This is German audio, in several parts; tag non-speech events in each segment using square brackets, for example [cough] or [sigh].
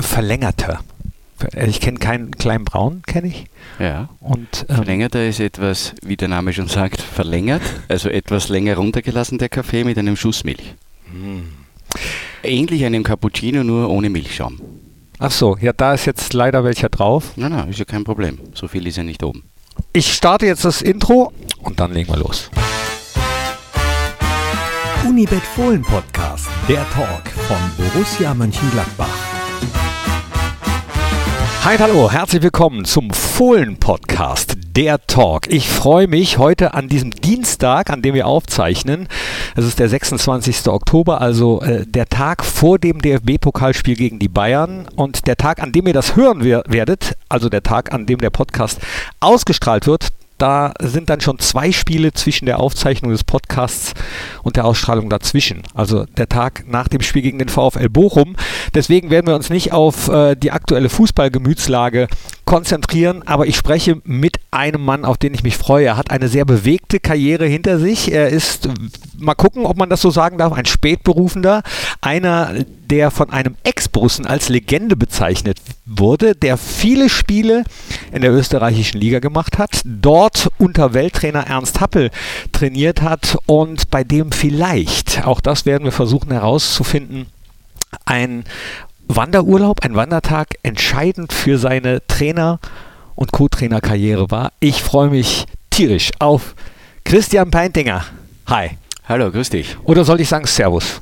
verlängerter. Ich kenne keinen kleinen Braun, kenne ich. Ja. Und, ähm, Verlängerter ist etwas, wie der Name schon sagt, verlängert, also etwas länger runtergelassen, der Kaffee mit einem Schuss Milch. Ähnlich einem Cappuccino, nur ohne Milchschaum. Ach so, ja, da ist jetzt leider welcher drauf. Na, na, ist ja kein Problem. So viel ist ja nicht oben. Ich starte jetzt das Intro und dann legen wir los. Unibet Fohlen Podcast, der Talk von Borussia Mönchengladbach. Hi, hallo, herzlich willkommen zum Fohlen-Podcast, der Talk. Ich freue mich heute an diesem Dienstag, an dem wir aufzeichnen. Es ist der 26. Oktober, also äh, der Tag vor dem DFB-Pokalspiel gegen die Bayern und der Tag, an dem ihr das hören wer werdet, also der Tag, an dem der Podcast ausgestrahlt wird. Da sind dann schon zwei Spiele zwischen der Aufzeichnung des Podcasts und der Ausstrahlung dazwischen. Also der Tag nach dem Spiel gegen den VfL Bochum. Deswegen werden wir uns nicht auf äh, die aktuelle Fußballgemütslage konzentrieren, aber ich spreche mit einem Mann, auf den ich mich freue. Er hat eine sehr bewegte Karriere hinter sich. Er ist, mal gucken, ob man das so sagen darf, ein Spätberufender. Einer, der von einem Ex-Borussen als Legende bezeichnet wurde, der viele Spiele in der österreichischen Liga gemacht hat, dort unter Welttrainer Ernst Happel trainiert hat und bei dem vielleicht, auch das werden wir versuchen herauszufinden, ein Wanderurlaub, ein Wandertag entscheidend für seine Trainer- und Co-Trainer-Karriere war. Ich freue mich tierisch auf Christian Peintinger. Hi. Hallo, grüß dich. Oder soll ich sagen Servus?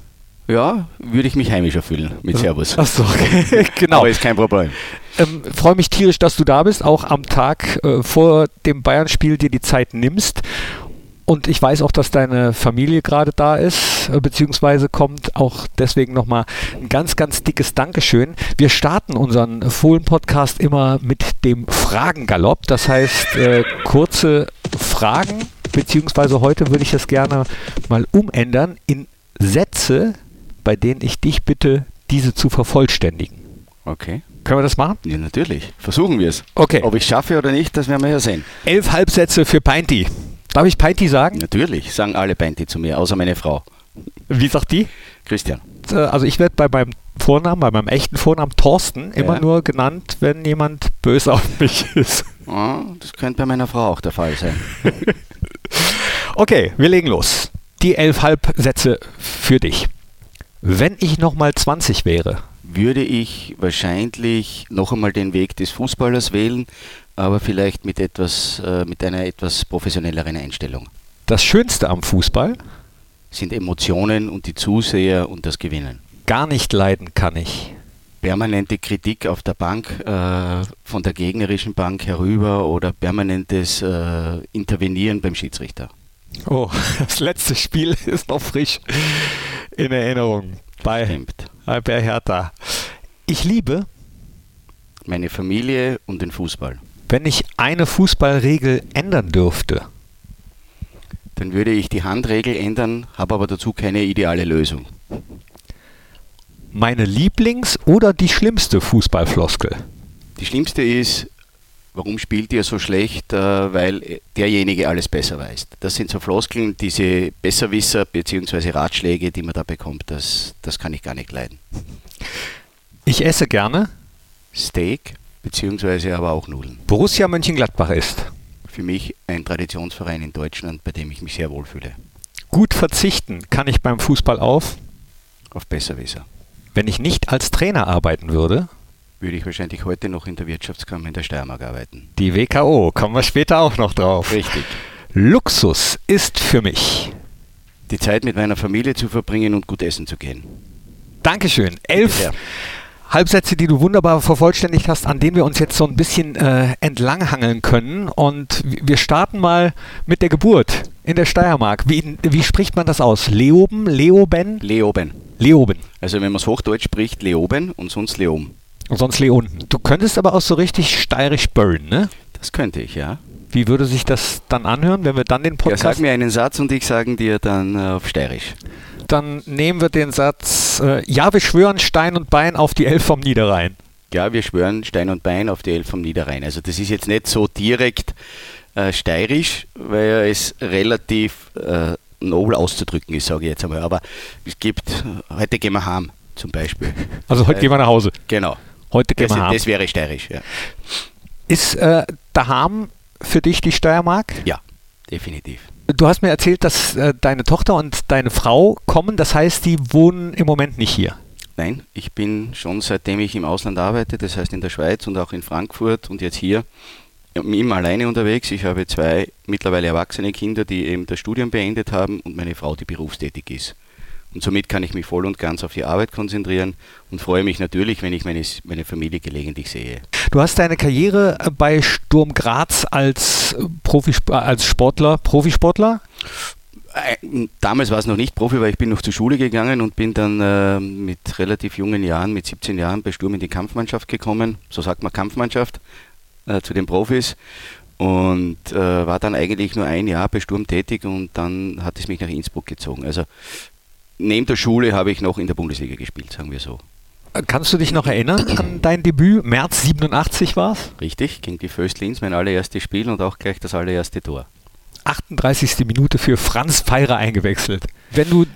Ja, würde ich mich heimischer fühlen mit Servus. Achso, okay. [laughs] genau. Aber ist kein Problem. Ähm, freue mich tierisch, dass du da bist, auch am Tag äh, vor dem Bayern-Spiel dir die Zeit nimmst. Und ich weiß auch, dass deine Familie gerade da ist, äh, beziehungsweise kommt. Auch deswegen nochmal ein ganz, ganz dickes Dankeschön. Wir starten unseren Fohlen-Podcast immer mit dem Fragengalopp. Das heißt, äh, kurze Fragen, beziehungsweise heute würde ich das gerne mal umändern in Sätze, bei denen ich dich bitte, diese zu vervollständigen. Okay. Können wir das machen? Ja, natürlich. Versuchen wir es. Okay. Ob ich es schaffe oder nicht, das werden wir ja sehen. Elf Halbsätze für Peinti. Darf ich Peinti sagen? Natürlich, sagen alle Beinti zu mir, außer meine Frau. Wie sagt die? Christian. Äh, Also ich werde bei meinem Vornamen, bei meinem echten Vornamen Thorsten immer Ja. nur genannt, wenn jemand böse auf mich ist. Ah, das könnte bei meiner Frau auch der Fall sein. [laughs] Okay, wir legen los. Die elf Halbsätze für dich. Wenn ich nochmal 20 wäre, Würde ich wahrscheinlich noch einmal den Weg des Fußballers wählen, aber vielleicht mit etwas, äh, mit einer etwas professionelleren Einstellung. das Schönste am Fußball, Sind Emotionen und die Zuseher und das Gewinnen. gar nicht leiden kann ich. permanente Kritik auf der Bank, äh, von der gegnerischen Bank herüber oder permanentes äh, Intervenieren beim Schiedsrichter. Oh, [laughs] das letzte Spiel ist noch frisch in Erinnerung bei, Stimmt. bei Hertha. Ich liebe, Meine Familie und den Fußball. wenn ich eine Fußballregel ändern dürfte. Dann würde ich die Handregel ändern, habe aber dazu keine ideale Lösung. Meine Lieblings- oder die schlimmste Fußballfloskel? Die schlimmste ist, warum spielt ihr so schlecht, äh, weil derjenige alles besser weiß. Das sind so Floskeln, diese Besserwisser bzw. Ratschläge, die man da bekommt, das, das kann ich gar nicht leiden. Ich esse gerne. Steak bzw. aber auch Nudeln. Borussia Mönchengladbach ist. Für mich ein Traditionsverein in Deutschland, bei dem ich mich sehr wohlfühle. Gut verzichten kann ich beim Fußball auf. Auf Besserwisser. Wenn ich nicht als Trainer arbeiten würde, Würde ich wahrscheinlich heute noch in der Wirtschaftskammer in der Steiermark arbeiten. die WKO, kommen wir später auch noch drauf. Richtig. Luxus ist für mich. Die Zeit mit meiner Familie zu verbringen und gut essen zu gehen. Dankeschön. Elf. Halbsätze, die du wunderbar vervollständigt hast, an denen wir uns jetzt so ein bisschen äh, entlanghangeln können. Und wir starten mal mit der Geburt in der Steiermark. Wie, wie spricht man das aus? Leoben? Leoben? Leoben. Leoben. Also wenn man es Hochdeutsch spricht, Leoben und sonst Leom. Und sonst Leonden. Du könntest aber auch so richtig steirisch burn, ne? Das könnte ich, ja. Wie würde sich das dann anhören, wenn wir dann den Ja, Podcast... sag mir einen Satz und ich sage dir dann äh, auf Steirisch. Dann nehmen wir den Satz, äh, ja, wir schwören Stein und Bein auf die Elf vom Niederrhein. Ja, wir schwören Stein und Bein auf die Elf vom Niederrhein. Also das ist jetzt nicht so direkt äh, steirisch, weil es relativ äh, nobel auszudrücken ist, sage ich jetzt einmal. Aber es gibt, heute gehen wir heim zum Beispiel. Also heute Äh, gehen wir nach Hause. Genau. Heute gehen Das, wir haben. das wäre steirisch, ja. Ist äh, daheim für dich die Steiermark? Ja, definitiv. Du hast mir erzählt, dass äh, deine Tochter und deine Frau kommen, das heißt, die wohnen im Moment nicht hier. Nein, ich bin schon seitdem ich im Ausland arbeite, das heißt in der Schweiz und auch in Frankfurt und jetzt hier, immer alleine unterwegs. Ich habe zwei mittlerweile erwachsene Kinder, die eben das Studium beendet haben und meine Frau, die berufstätig ist. Und somit kann ich mich voll und ganz auf die Arbeit konzentrieren und freue mich natürlich, wenn ich meine, meine Familie gelegentlich sehe. Du hast deine Karriere äh, bei Sturm Graz als, äh, Profi, als Sportler, Profisportler? Äh, damals war es noch nicht Profi, weil ich bin noch zur Schule gegangen und bin dann äh, mit relativ jungen Jahren, mit 17 Jahren bei Sturm in die Kampfmannschaft gekommen. So sagt man Kampfmannschaft äh, zu den Profis und äh, war dann eigentlich nur ein Jahr bei Sturm tätig und dann hat es mich nach Innsbruck gezogen. Also neben der Schule habe ich noch in der Bundesliga gespielt, sagen wir so. Kannst du dich noch erinnern an dein Debüt? März 87 war es? Richtig, gegen die Föstlins, mein allererstes Spiel und auch gleich das allererste Tor. 38. Minute für Franz Pfeirer eingewechselt. Wenn du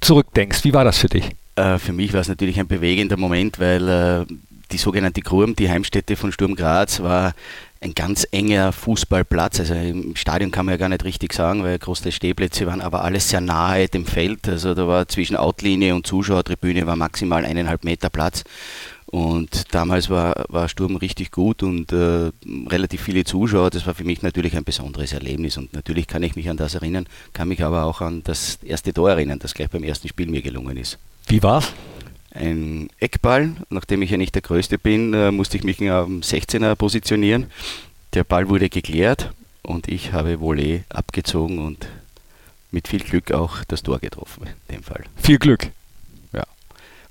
zurückdenkst, wie war das für dich? Äh, für mich war es natürlich ein bewegender Moment, weil äh, die sogenannte Kurm, die Heimstätte von Sturm Graz, war ein ganz enger Fußballplatz. Also im Stadion kann man ja gar nicht richtig sagen, weil große Stehplätze waren, aber alles sehr nahe dem Feld. Also da war zwischen Outlinie und Zuschauertribüne war maximal eineinhalb Meter Platz. Und damals war, war Sturm richtig gut und äh, relativ viele Zuschauer. Das war für mich natürlich ein besonderes Erlebnis. Und natürlich kann ich mich an das erinnern, kann mich aber auch an das erste Tor erinnern, das gleich beim ersten Spiel mir gelungen ist. Wie war's? Ein Eckball. Nachdem ich ja nicht der Größte bin, äh, musste ich mich am 16er positionieren. Der Ball wurde geklärt und ich habe Volley abgezogen und mit viel Glück auch das Tor getroffen in dem Fall. Viel Glück. Ja.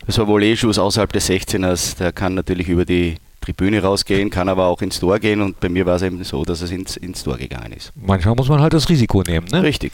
Das war Volley-Schuss außerhalb des 16ers. Der kann natürlich über die Tribüne rausgehen, kann aber auch ins Tor gehen und bei mir war es eben so, dass es ins, ins Tor gegangen ist. Manchmal muss man halt das Risiko nehmen, ne? Richtig.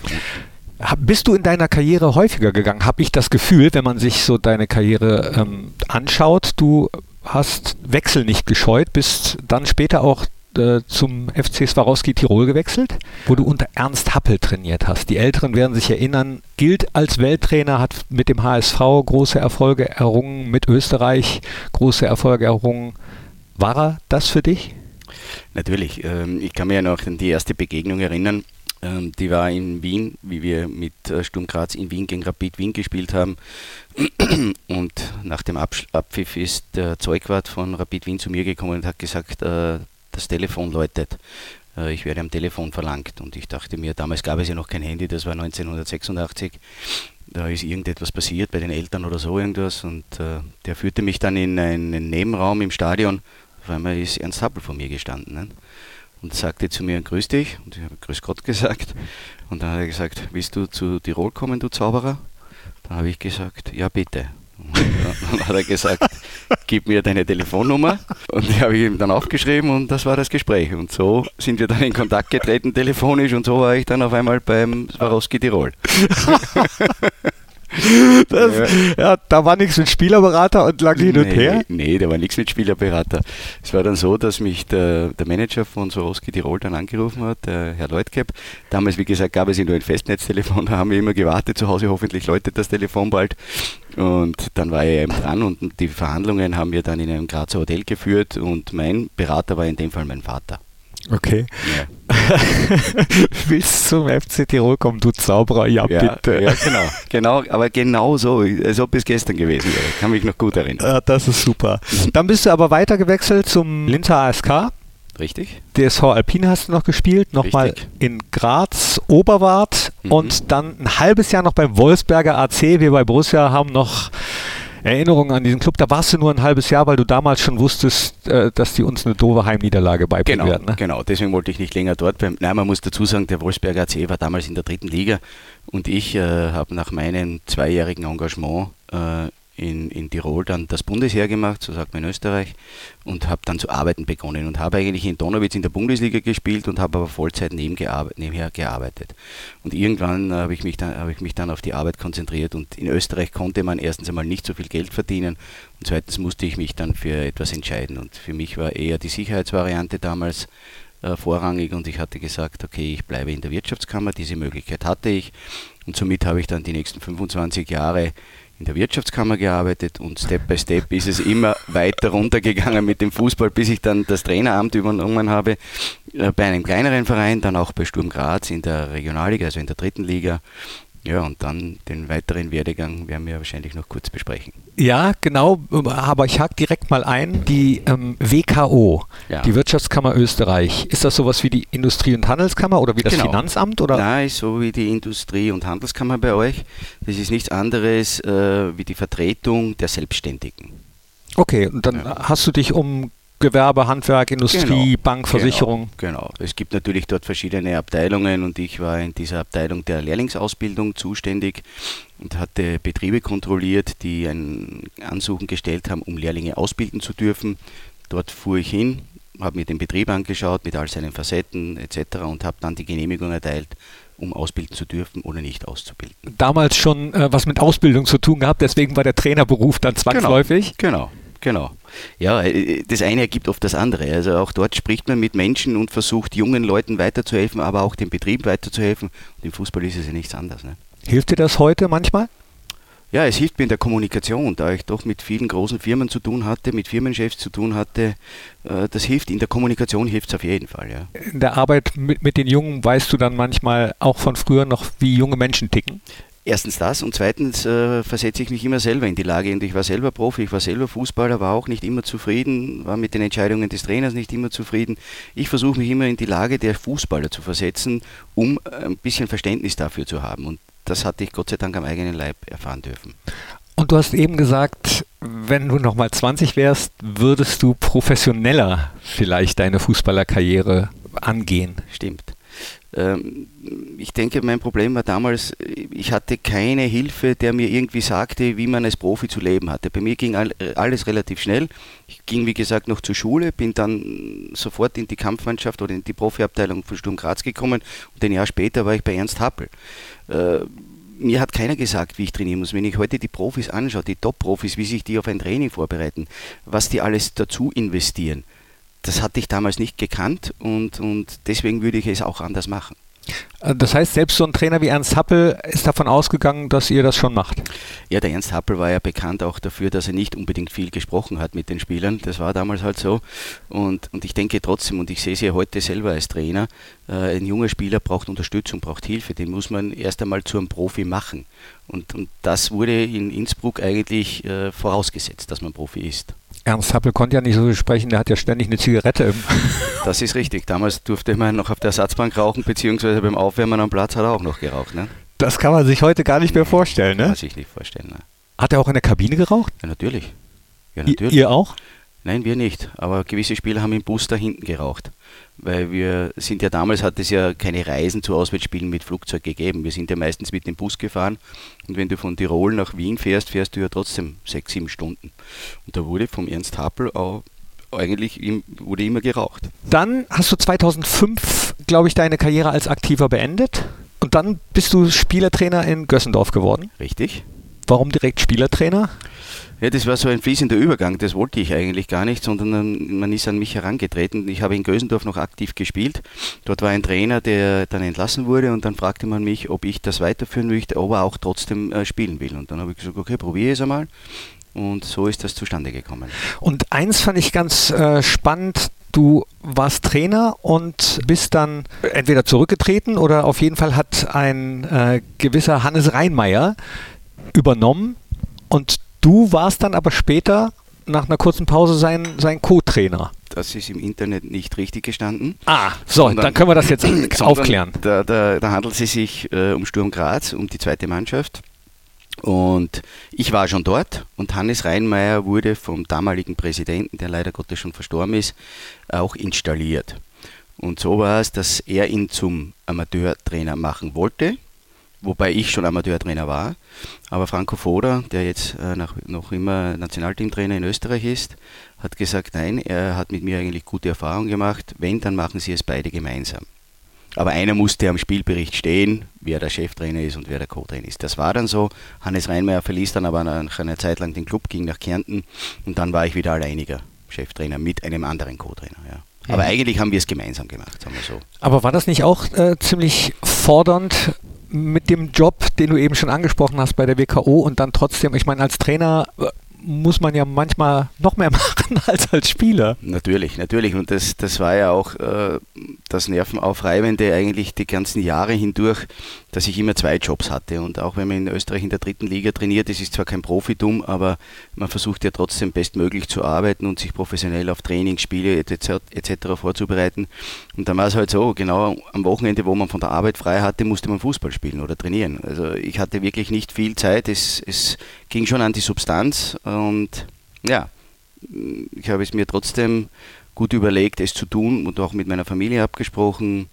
Bist du in deiner Karriere häufiger gegangen? Habe ich das Gefühl, wenn man sich so deine Karriere ähm, anschaut, du hast Wechsel nicht gescheut, bist dann später auch äh, zum FC Swarovski Tirol gewechselt, wo du unter Ernst Happel trainiert hast. Die Älteren werden sich erinnern, gilt als Welttrainer, hat mit dem HSV große Erfolge errungen, mit Österreich große Erfolge errungen. War er das für dich? Natürlich. Ähm, ich kann mich ja noch an die erste Begegnung erinnern. Ähm, die war in Wien, wie wir mit äh, Sturm Graz in Wien gegen Rapid Wien gespielt haben. [clears throat] Und nach dem Abpfiff ist der Zeugwart von Rapid Wien zu mir gekommen und hat gesagt, äh, das Telefon läutet. Äh, ich werde am Telefon verlangt. Und ich dachte mir, damals gab es ja noch kein Handy, das war 1986. Da ist irgendetwas passiert bei den Eltern oder so irgendwas. Und der führte mich dann in einen Nebenraum im Stadion. Auf einmal ist Ernst Happel vor mir gestanden. Ne? Und sagte zu mir, grüß dich. Und ich habe grüß Gott [laughs] gesagt. Und dann hat er gesagt, willst du zu Tirol kommen, du Zauberer? Dann habe ich gesagt, ja bitte. Und dann hat er gesagt, gib mir deine Telefonnummer. Und die habe ich ihm dann aufgeschrieben und das war das Gespräch. Und so sind wir dann in Kontakt getreten telefonisch und so war ich dann auf einmal beim Swarovski Tirol. [laughs] [laughs] Das, ja. da war nichts mit Spielerberater und lag hin und nee, her. Nee, da war nichts mit Spielerberater. Es war dann so, dass mich der, der Manager von Soroski Tirol dann angerufen hat, der Herr Leutgeb. Damals, wie gesagt, gab es ja nur ein Festnetztelefon, [laughs] da haben wir immer gewartet zu Hause, hoffentlich läutet das Telefon bald. Und dann war er eben dran und die Verhandlungen haben wir dann in einem Grazer Hotel geführt und mein Berater war in dem Fall mein Vater. Okay. Ja. [laughs] Willst zum FC Tirol kommen, du Zauberer? Ja, ja, bitte. Ja, genau. genau. Aber genau so, als ob es gestern gewesen wäre. Kann mich noch gut erinnern. Das ist super. Dann bist du aber weiter gewechselt zum Linzer ASK. Richtig. DSV Alpine hast du noch gespielt, nochmal in Graz, Oberwart mhm. und dann ein halbes Jahr noch beim Wolfsberger AC. Wir bei Borussia haben noch Erinnerungen an diesen Club. Da warst du nur ein halbes Jahr, weil du damals schon wusstest, äh, dass die uns eine doofe Heimniederlage beibringen genau, werden. Ne? Genau, deswegen wollte ich nicht länger dort bleiben. Nein, man muss dazu sagen, der Wolfsberger AC war damals in der dritten Liga und ich äh, habe nach meinem zweijährigen Engagement äh, in, in Tirol dann das Bundesheer gemacht, so sagt man in Österreich, und habe dann zu arbeiten begonnen und habe eigentlich in Donauwitz in der Bundesliga gespielt und habe aber Vollzeit nebenher gearbeitet. Und irgendwann habe ich, mich dann, habe ich mich dann auf die Arbeit konzentriert und in Österreich konnte man erstens einmal nicht so viel Geld verdienen und zweitens musste ich mich dann für etwas entscheiden. Und für mich war eher die Sicherheitsvariante damals äh, vorrangig und ich hatte gesagt, okay, ich bleibe in der Wirtschaftskammer, diese Möglichkeit hatte ich und somit habe ich dann die nächsten 25 Jahre in der Wirtschaftskammer gearbeitet und Step by Step ist es immer weiter runtergegangen mit dem Fußball, bis ich dann das Traineramt übernommen habe äh, bei einem kleineren Verein, dann auch bei Sturm Graz in der Regionalliga, also in der dritten Liga ja, und dann den weiteren Werdegang werden wir wahrscheinlich noch kurz besprechen. Ja, genau, aber ich hake direkt mal ein. Die ähm, WKO, ja. die Wirtschaftskammer Österreich, ist das sowas wie die Industrie- und Handelskammer oder wie das genau. Finanzamt? Oder? Nein, so wie die Industrie- und Handelskammer bei euch. Das ist nichts anderes äh, wie die Vertretung der Selbstständigen. Okay, und dann ja. hast du dich um Gewerbe, Handwerk, Industrie, genau, Bank, Versicherung. Genau, genau, Es gibt natürlich dort verschiedene Abteilungen und ich war in dieser Abteilung der Lehrlingsausbildung zuständig und hatte Betriebe kontrolliert, die ein Ansuchen gestellt haben, um Lehrlinge ausbilden zu dürfen. Dort fuhr ich hin, habe mir den Betrieb angeschaut mit all seinen Facetten etc. und habe dann die Genehmigung erteilt, um ausbilden zu dürfen oder nicht auszubilden. Damals schon äh, was mit Ausbildung zu tun gehabt, deswegen war der Trainerberuf dann genau, zwangsläufig. Genau, genau. Genau. Ja, äh, das eine ergibt oft das andere. Also auch dort spricht man mit Menschen und versucht jungen Leuten weiterzuhelfen, aber auch dem Betrieb weiterzuhelfen. Und im Fußball ist es ja nichts anderes. Ne? Hilft dir das heute manchmal? Ja, es hilft mir in der Kommunikation, da ich doch mit vielen großen Firmen zu tun hatte, mit Firmenchefs zu tun hatte. Äh, das hilft, in der Kommunikation hilft es auf jeden Fall. Ja. In der Arbeit mit, mit den Jungen weißt du dann manchmal auch von früher noch, wie junge Menschen ticken? Erstens das und zweitens äh, versetze ich mich immer selber in die Lage und ich war selber Profi, ich war selber Fußballer, war auch nicht immer zufrieden, war mit den Entscheidungen des Trainers nicht immer zufrieden. Ich versuche mich immer in die Lage der Fußballer zu versetzen, um ein bisschen Verständnis dafür zu haben und das hatte ich Gott sei Dank am eigenen Leib erfahren dürfen. Und du hast eben gesagt, wenn du nochmal 20 wärst, würdest du professioneller vielleicht deine Fußballerkarriere angehen. Stimmt. Ähm, ich denke, mein Problem war damals, ich hatte keine Hilfe, der mir irgendwie sagte, wie man als Profi zu leben hatte. Bei mir ging alles relativ schnell. Ich ging, wie gesagt, noch zur Schule, bin dann sofort in die Kampfmannschaft oder in die Profiabteilung von Sturm Graz gekommen und ein Jahr später war ich bei Ernst Happel. Äh, mir hat keiner gesagt, wie ich trainieren muss. Wenn ich heute die Profis anschaue, die Top-Profis, wie sich die auf ein Training vorbereiten, was die alles dazu investieren, das hatte ich damals nicht gekannt und, und deswegen würde ich es auch anders machen. Äh, das heißt, selbst so ein Trainer wie Ernst Happel ist davon ausgegangen, dass ihr das schon macht. Ja, der Ernst Happel war ja bekannt auch dafür, dass er nicht unbedingt viel gesprochen hat mit den Spielern. Das war damals halt so. Und, und ich denke trotzdem, und ich sehe es ja heute selber als Trainer, äh, ein junger Spieler braucht Unterstützung, braucht Hilfe. Den muss man erst einmal zu einem Profi machen. Und, und das wurde in Innsbruck eigentlich äh, vorausgesetzt, dass man Profi ist. Ernst Happel konnte ja nicht so sprechen, der hat ja ständig eine Zigarette im. [laughs] Das ist richtig. Damals durfte man noch auf der Ersatzbank rauchen, beziehungsweise beim Aufwärmen am Platz hat er auch noch geraucht. Ne? Das kann man sich heute gar nicht mehr vorstellen, ne? Kann man sich nicht vorstellen. Ne? Hat er auch in der Kabine geraucht? Ja, natürlich. Ja, natürlich. Ihr auch? Nein, wir nicht. Aber gewisse Spieler haben im Bus da hinten geraucht weil wir sind ja damals hat es ja keine Reisen zu Auswärtsspielen mit Flugzeug gegeben. Wir sind ja meistens mit dem Bus gefahren und wenn du von Tirol nach Wien fährst, fährst du ja trotzdem sechs, sieben Stunden. Und da wurde vom Ernst Happel auch eigentlich wurde immer geraucht. Dann hast du 2005, glaube ich, deine Karriere als Aktiver beendet und dann bist du Spielertrainer in Gössendorf geworden. Richtig. Warum direkt Spielertrainer? Ja, das war so ein fließender Übergang, das wollte ich eigentlich gar nicht, sondern man ist an mich herangetreten. Ich habe in Gösendorf noch aktiv gespielt. Dort war ein Trainer, der dann entlassen wurde und dann fragte man mich, ob ich das weiterführen möchte, aber auch trotzdem äh, spielen will. Und dann habe ich gesagt, okay, probiere es einmal. Und so ist das zustande gekommen. Und eins fand ich ganz äh, spannend, Du warst Trainer und bist dann entweder zurückgetreten oder auf jeden Fall hat ein äh, gewisser Hannes Reinmeier übernommen und Du warst dann aber später nach einer kurzen Pause sein, sein Co-Trainer. Das ist im Internet nicht richtig gestanden. Ah, so, sondern, dann können wir das jetzt [clears throat] aufklären. Da, da, da, handelt es sich äh, um Sturm Graz, um die zweite Mannschaft. Und ich war schon dort und Hannes Reinmeier wurde vom damaligen Präsidenten, der leider Gottes schon verstorben ist, auch installiert. Und so war es, dass er ihn zum Amateurtrainer machen wollte wobei ich schon Amateurtrainer war. Aber Franco Foda, der jetzt äh, nach, noch immer Nationalteamtrainer in Österreich ist, hat gesagt, nein, er hat mit mir eigentlich gute Erfahrungen gemacht. Wenn, dann machen sie es beide gemeinsam. Aber einer musste am Spielbericht stehen, wer der Cheftrainer ist und wer der Co-Trainer ist. Das war dann so. Hannes Reinmeier verließ dann aber nach einer Zeit lang den Club, ging nach Kärnten und dann war ich wieder alleiniger Cheftrainer mit einem anderen Co-Trainer. Ja. Aber eigentlich haben wir es gemeinsam gemacht, sagen wir so. Aber war das nicht auch äh, ziemlich fordernd, mit dem Job, den du eben schon angesprochen hast bei der WKO und dann trotzdem, ich meine, als Trainer äh, muss man ja manchmal noch mehr [laughs] machen als als Spieler. Natürlich, natürlich. Und das, das war ja auch äh, das Nervenaufreibende eigentlich die ganzen Jahre hindurch, dass ich immer zwei Jobs hatte. Und auch wenn man in Österreich in der dritten Liga trainiert, das ist zwar kein Profitum, aber man versucht ja trotzdem bestmöglich zu arbeiten und sich professionell auf Trainingsspiele etc. etc. vorzubereiten. Und dann war es halt so, genau am Wochenende, wo man von der Arbeit frei hatte, musste man Fußball spielen oder trainieren. Also ich hatte wirklich nicht viel Zeit. Es, es ging schon an die Substanz und ja, ich habe es mir trotzdem gut überlegt, es zu tun und auch mit meiner Familie abgesprochen.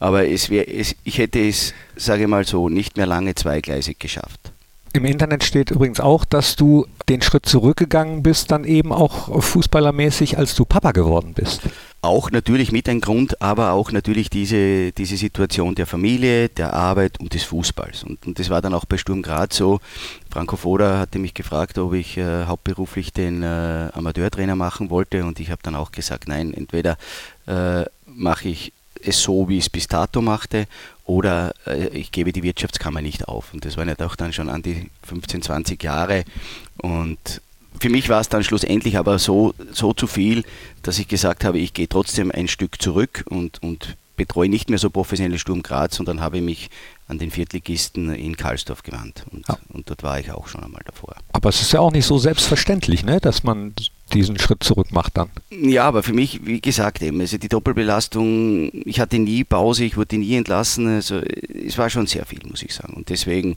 Aber es wär, es, ich hätte es, sage ich mal so, nicht mehr lange zweigleisig geschafft. Im Internet steht übrigens auch, dass du den Schritt zurückgegangen bist, dann eben auch fußballermäßig, als du Papa geworden bist. Auch natürlich mit ein Grund, aber auch natürlich diese, diese Situation der Familie, der Arbeit und des Fußballs. Und, und das war dann auch bei Sturm Graz so. Franco Foda hatte mich gefragt, ob ich äh, hauptberuflich den äh, Amateurtrainer machen wollte und ich habe dann auch gesagt, nein, entweder äh, mache ich es so, wie ich es bis dato machte, oder äh, ich gebe die Wirtschaftskammer nicht auf. Und das waren ja doch dann schon an die 15, 20 Jahre. Und für mich war es dann schlussendlich aber so, so zu viel, dass ich gesagt habe, ich gehe trotzdem ein Stück zurück und, und betreue nicht mehr so professionell Sturm Graz und dann habe ich mich an den Viertligisten in Karlsdorf gewandt. Und, ja. und dort war ich auch schon einmal davor. Aber es ist ja auch nicht so selbstverständlich, ne, dass man diesen Schritt zurück macht dann. Ja, aber für mich, wie gesagt, eben, also die Doppelbelastung, ich hatte nie Pause, ich wurde nie entlassen, also es war schon sehr viel, muss ich sagen. Und deswegen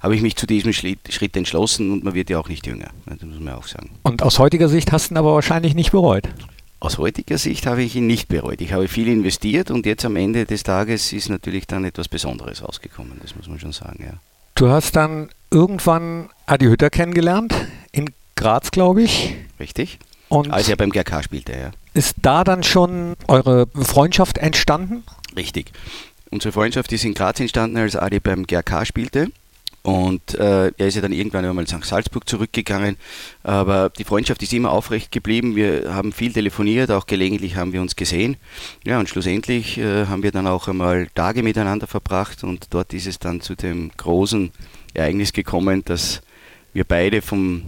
habe ich mich zu diesem Schritt entschlossen und man wird ja auch nicht jünger, das muss man auch sagen. Und aus heutiger Sicht hast du ihn aber wahrscheinlich nicht bereut. Aus heutiger Sicht habe ich ihn nicht bereut. Ich habe viel investiert und jetzt am Ende des Tages ist natürlich dann etwas Besonderes rausgekommen, das muss man schon sagen, ja. Du hast dann irgendwann Adi Hütter kennengelernt, in Graz, glaube ich. Richtig. Und Als er beim GRK spielte, ja. Ist da dann schon eure Freundschaft entstanden? Richtig. Unsere Freundschaft ist in Graz entstanden, als Adi beim GRK spielte. Und äh, er ist ja dann irgendwann einmal nach Salzburg zurückgegangen. Aber die Freundschaft ist immer aufrecht geblieben. Wir haben viel telefoniert, auch gelegentlich haben wir uns gesehen. Ja, und schlussendlich äh, haben wir dann auch einmal Tage miteinander verbracht. Und dort ist es dann zu dem großen Ereignis gekommen, dass wir beide vom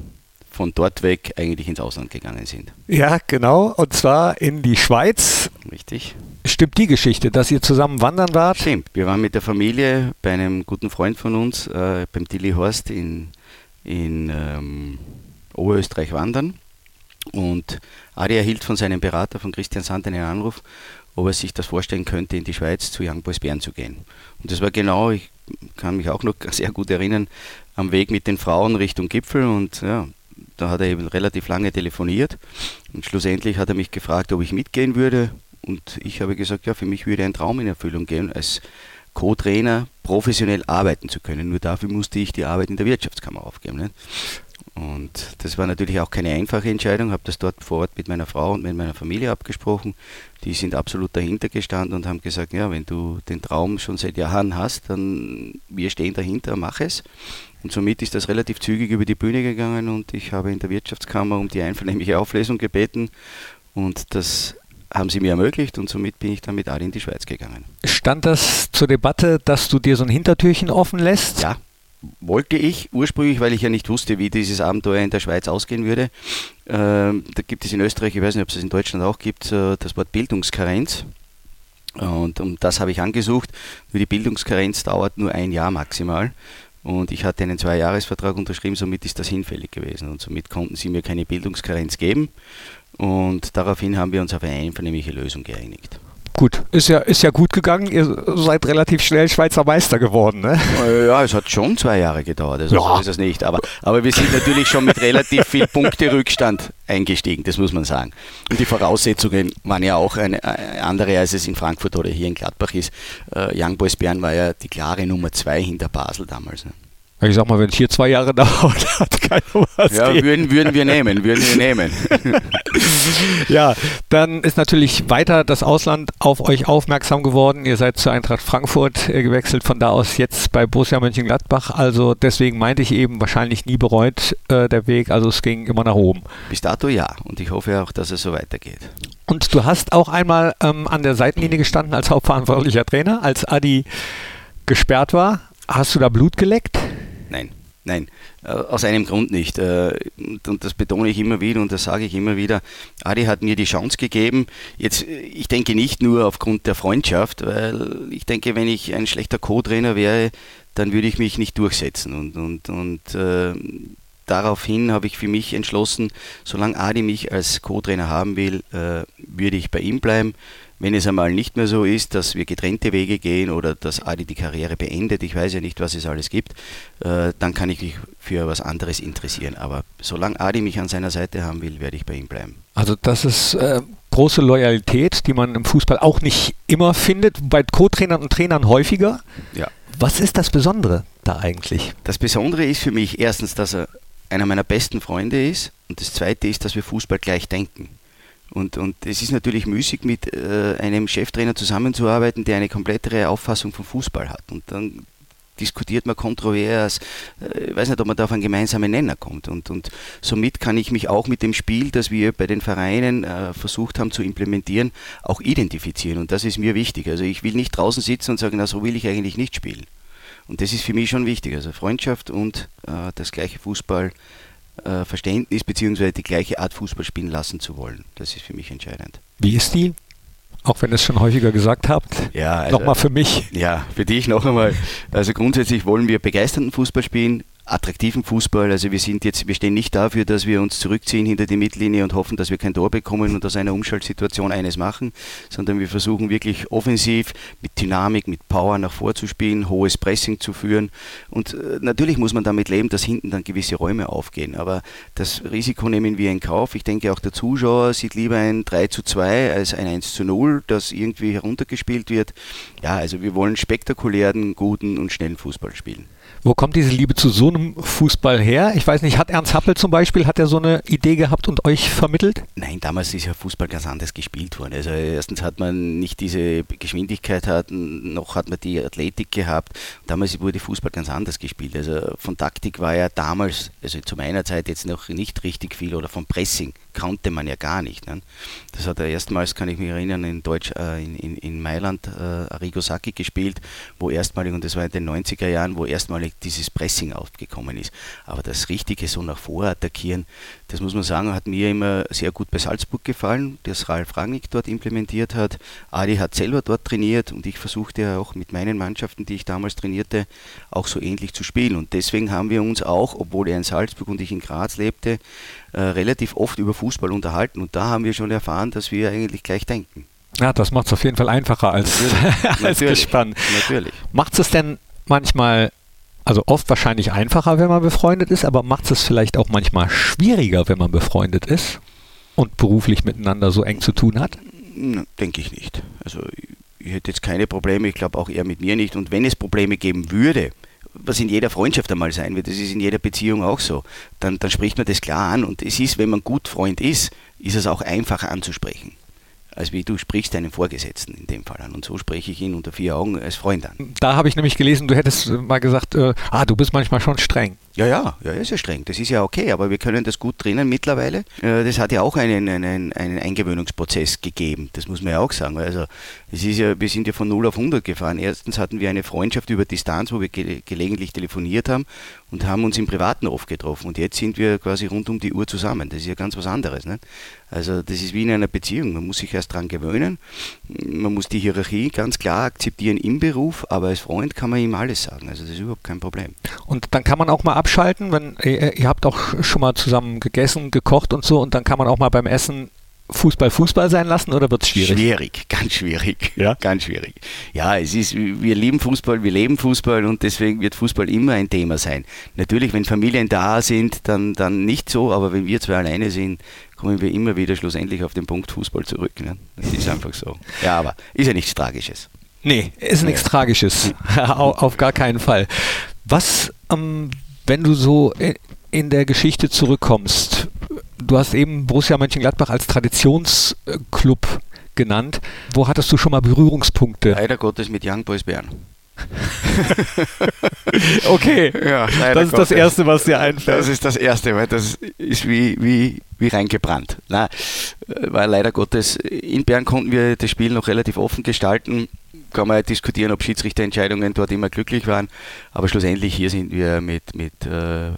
von dort weg eigentlich ins Ausland gegangen sind. Ja, genau. Und zwar in die Schweiz. Richtig. Stimmt die Geschichte, dass ihr zusammen wandern wart? Stimmt. Wir waren mit der Familie bei einem guten Freund von uns, äh, beim Tilly Horst in, in ähm, Oberösterreich wandern. Und Adi erhielt von seinem Berater, von Christian Sand, einen Anruf, ob er sich das vorstellen könnte, in die Schweiz zu Young Boys Bern zu gehen. Und das war genau, ich kann mich auch noch [laughs] sehr gut erinnern, am Weg mit den Frauen Richtung Gipfel. Und ja, da hat er eben relativ lange telefoniert und schlussendlich hat er mich gefragt, ob ich mitgehen würde. Und ich habe gesagt, ja, für mich würde ein Traum in Erfüllung gehen, als Co-Trainer professionell arbeiten zu können. Nur dafür musste ich die Arbeit in der Wirtschaftskammer aufgeben. Nicht? Und das war natürlich auch keine einfache Entscheidung, habe das dort vor Ort mit meiner Frau und mit meiner Familie abgesprochen. Die sind absolut dahinter gestanden und haben gesagt, ja, wenn du den Traum schon seit Jahren hast, dann wir stehen dahinter, mach es. Und somit ist das relativ zügig über die Bühne gegangen und ich habe in der Wirtschaftskammer um die einvernehmliche Auflesung gebeten und das haben sie mir ermöglicht und somit bin ich dann mit Ali in die Schweiz gegangen. Stand das zur Debatte, dass du dir so ein Hintertürchen offen lässt? Ja, wollte ich ursprünglich, weil ich ja nicht wusste, wie dieses Abenteuer in der Schweiz ausgehen würde. Ähm, da gibt es in Österreich, ich weiß nicht, ob es es in Deutschland auch gibt, äh, das Wort Bildungskarenz. Und um das habe ich angesucht. Nur die Bildungskarenz dauert nur ein Jahr maximal. Und ich hatte einen Zweijahresvertrag unterschrieben, somit ist das hinfällig gewesen. Und somit konnten sie mir keine Bildungskarenz geben. Und daraufhin haben wir uns auf eine einvernehmliche Lösung geeinigt. Gut, ist ja, ist ja gut gegangen. Ihr seid relativ schnell Schweizer Meister geworden, ne? Ja, es hat schon zwei Jahre gedauert, also ja. so ist es nicht. Aber, aber wir sind natürlich schon mit relativ viel [laughs] Punkte-Rückstand eingestiegen, das muss man sagen. Und die Voraussetzungen waren ja auch eine, eine andere, als es in Frankfurt oder hier in Gladbach ist. Äh, Young Boys Bern war ja die klare Nummer zwei hinter Basel damals. Ne? Ich sag mal, wenn es hier zwei Jahre [laughs] dauert, hat keiner was. Ja, würden, würden wir nehmen, würden wir nehmen. [laughs] ja, dann ist natürlich weiter das Ausland auf euch aufmerksam geworden. Ihr seid zur Eintracht Frankfurt äh, gewechselt, von da aus jetzt bei Borussia Mönchengladbach. Also deswegen meinte ich eben, wahrscheinlich nie bereut äh, der Weg. Also es ging immer nach oben. Bis dato ja. Und ich hoffe auch, dass es so weitergeht. Und du hast auch einmal ähm, an der Seitenlinie gestanden als hauptverantwortlicher Trainer, als Adi gesperrt war. Hast du da Blut geleckt? Nein, äh, aus einem Grund nicht. Äh, und das betone ich immer wieder und das sage ich immer wieder. Adi hat mir die Chance gegeben. Jetzt, äh, ich denke nicht nur aufgrund der Freundschaft, weil ich denke, wenn ich ein schlechter Co-Trainer wäre, dann würde ich mich nicht durchsetzen. Und, und, und äh, daraufhin habe ich für mich entschlossen, solange Adi mich als Co-Trainer haben will, äh, würde ich bei ihm bleiben. Wenn es einmal nicht mehr so ist, dass wir getrennte Wege gehen oder dass Adi die Karriere beendet, ich weiß ja nicht, was es alles gibt, äh, dann kann ich mich für was anderes interessieren. Aber solange Adi mich an seiner Seite haben will, werde ich bei ihm bleiben. Also das ist äh, große Loyalität, die man im Fußball auch nicht immer findet, bei Co-Trainern und Trainern häufiger. Ja. Was ist das Besondere da eigentlich? Das Besondere ist für mich erstens, dass er einer meiner besten Freunde ist und das zweite ist, dass wir Fußball gleich denken. Und, und es ist natürlich müßig, mit äh, einem Cheftrainer zusammenzuarbeiten, der eine komplettere Auffassung von Fußball hat. Und dann diskutiert man kontrovers, äh, ich weiß nicht, ob man da auf einen gemeinsamen Nenner kommt. Und, und somit kann ich mich auch mit dem Spiel, das wir bei den Vereinen äh, versucht haben zu implementieren, auch identifizieren. Und das ist mir wichtig. Also ich will nicht draußen sitzen und sagen, na so will ich eigentlich nicht spielen. Und das ist für mich schon wichtig. Also Freundschaft und äh, das gleiche Fußball äh, Verständnis bzw. die gleiche Art Fußball spielen lassen zu wollen. Das ist für mich entscheidend. Wie ist die? Auch wenn ihr es schon häufiger gesagt habt. Ja, also, Nochmal für mich. Ja, für dich noch einmal. Also grundsätzlich wollen wir begeisternden Fußball spielen, attraktiven Fußball. Also wir sind jetzt, wir stehen nicht dafür, dass wir uns zurückziehen hinter die Mittellinie und hoffen, dass wir kein Tor bekommen und aus einer Umschaltsituation eines machen, sondern wir versuchen wirklich offensiv mit Dynamik, mit Power nach vorzuspielen, hohes Pressing zu führen. Und äh, natürlich muss man damit leben, dass hinten dann gewisse Räume aufgehen. Aber das Risiko nehmen wir in Kauf. Ich denke auch der Zuschauer sieht lieber ein 3 zu 2 als ein 1 zu 0, das irgendwie heruntergespielt wird. Ja, also wir wollen spektakulären, guten und schnellen Fußball spielen. Wo kommt diese Liebe zu so einem Fußball her? Ich weiß nicht, hat Ernst Happel zum Beispiel, hat er so eine Idee gehabt und euch vermittelt? Nein, damals ist ja Fußball ganz anders gespielt worden. Also erstens hat man nicht diese Geschwindigkeit hatten, noch hat man die Athletik gehabt. Damals wurde Fußball ganz anders gespielt. Also von Taktik war ja damals, also zu meiner Zeit jetzt noch nicht richtig viel oder vom Pressing kannte man ja gar nicht. Ne? Das hat er erstmals, kann ich mich erinnern, in Deutsch, äh, in, in, in, Mailand äh, Arrigo Sacchi gespielt, wo erstmalig, und das war in den 90er Jahren, wo erstmalig dieses Pressing aufgekommen ist. Aber das Richtige so nach vor attackieren, das muss man sagen, hat mir immer sehr gut bei Salzburg gefallen, das Ralf Rangnick dort implementiert hat. Adi hat selber dort trainiert und ich versuchte ja auch mit meinen Mannschaften, die ich damals trainierte, auch so ähnlich zu spielen. Und deswegen haben wir uns auch, obwohl er in Salzburg und ich in Graz lebte, äh, relativ oft über Fußball unterhalten. Und da haben wir schon erfahren, dass wir eigentlich gleich denken. Ja, das macht es auf jeden Fall einfacher als, natürlich, [laughs] als gespannt. Natürlich. Macht es denn manchmal, also oft wahrscheinlich einfacher, wenn man befreundet ist, aber macht es vielleicht auch manchmal schwieriger, wenn man befreundet ist und beruflich miteinander so eng zu tun hat? Denke ich nicht. Also ich hätte jetzt keine Probleme, ich glaube auch er mit mir nicht. Und wenn es Probleme geben würde, was in jeder Freundschaft einmal sein wird, das ist in jeder Beziehung auch so, dann, dann spricht man das klar an. Und es ist, wenn man gut Freund ist, ist es auch einfacher anzusprechen als wie du sprichst deinen Vorgesetzten in dem Fall an. Und so spreche ich ihn unter vier Augen als Freund an. Da habe ich nämlich gelesen, du hättest mal gesagt, äh, ah, du bist manchmal schon streng. Ja, ja, ja, ist ja streng. Das ist ja okay, aber wir können das gut trennen mittlerweile. Äh, das hat ja auch einen, einen, einen Eingewöhnungsprozess gegeben, das muss man ja auch sagen. Also es ist ja, wir sind ja von 0 auf 100 gefahren. Erstens hatten wir eine Freundschaft über Distanz, wo wir ge gelegentlich telefoniert haben und haben uns im Privaten oft getroffen. Und jetzt sind wir quasi rund um die Uhr zusammen. Das ist ja ganz was anderes. Ne? Also das ist wie in einer Beziehung. Man muss sich erst daran gewöhnen. Man muss die Hierarchie ganz klar akzeptieren im Beruf, aber als Freund kann man ihm alles sagen. Also das ist überhaupt kein Problem. Und dann kann man auch mal abschalten, wenn ihr, ihr habt auch schon mal zusammen gegessen, gekocht und so, und dann kann man auch mal beim Essen Fußball Fußball sein lassen oder wird es schwierig? Schwierig, [laughs] ganz schwierig. Ja? Ganz schwierig. Ja, es ist, wir lieben Fußball, wir leben Fußball und deswegen wird Fußball immer ein Thema sein. Natürlich, wenn Familien da sind, dann, dann nicht so, aber wenn wir zwei alleine sind, kommen wir immer wieder schlussendlich auf den Punkt Fußball zurück. Ne? Das ist einfach so. Ja, aber ist ja nichts Tragisches. Nee, ist nichts ja. Tragisches. [laughs] auf gar keinen Fall. Was, ähm, wenn du so in der Geschichte zurückkommst, du hast eben Borussia Mönchengladbach als Traditionsclub genannt. Wo hattest du schon mal Berührungspunkte? Leider Gottes mit Young Boys Bern. [laughs] okay, ja, das ist Gottes. das Erste, was dir einfällt. Das ist das Erste, weil das ist wie, wie, wie reingebrannt. Na, weil leider Gottes in Bern konnten wir das Spiel noch relativ offen gestalten. Kann man diskutieren, ob Schiedsrichterentscheidungen dort immer glücklich waren. Aber schlussendlich hier sind wir mit, mit äh,